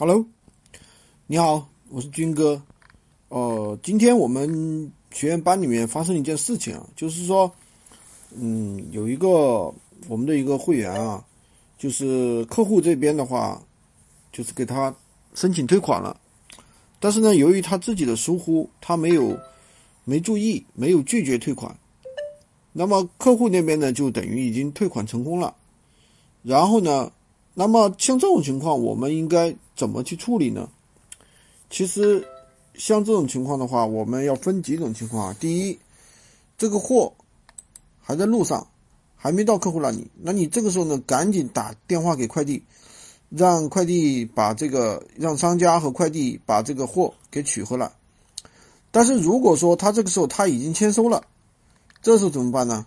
Hello，你好，我是军哥。呃，今天我们学员班里面发生一件事情啊，就是说，嗯，有一个我们的一个会员啊，就是客户这边的话，就是给他申请退款了，但是呢，由于他自己的疏忽，他没有没注意，没有拒绝退款，那么客户那边呢，就等于已经退款成功了。然后呢，那么像这种情况，我们应该怎么去处理呢？其实。像这种情况的话，我们要分几种情况啊。第一，这个货还在路上，还没到客户那里，那你这个时候呢，赶紧打电话给快递，让快递把这个让商家和快递把这个货给取回来。但是如果说他这个时候他已经签收了，这时候怎么办呢？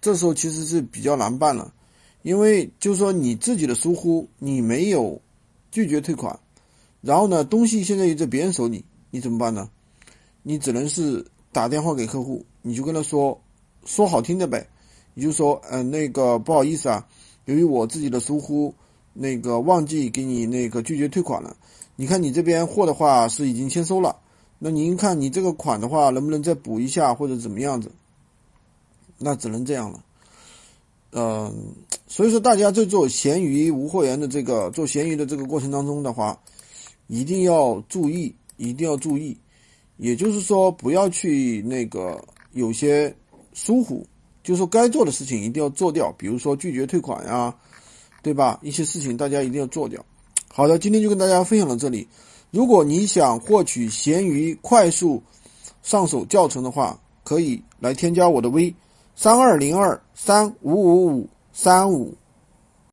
这时候其实是比较难办了，因为就是说你自己的疏忽，你没有拒绝退款，然后呢，东西现在又在别人手里。你怎么办呢？你只能是打电话给客户，你就跟他说，说好听的呗，你就说，嗯，那个不好意思啊，由于我自己的疏忽，那个忘记给你那个拒绝退款了。你看你这边货的话是已经签收了，那您看你这个款的话能不能再补一下或者怎么样子？那只能这样了。嗯，所以说大家在做闲鱼无货源的这个做闲鱼的这个过程当中的话，一定要注意。一定要注意，也就是说，不要去那个有些疏忽，就是说该做的事情一定要做掉，比如说拒绝退款呀，对吧？一些事情大家一定要做掉。好的，今天就跟大家分享到这里。如果你想获取闲鱼快速上手教程的话，可以来添加我的微三二零二三五五五三五。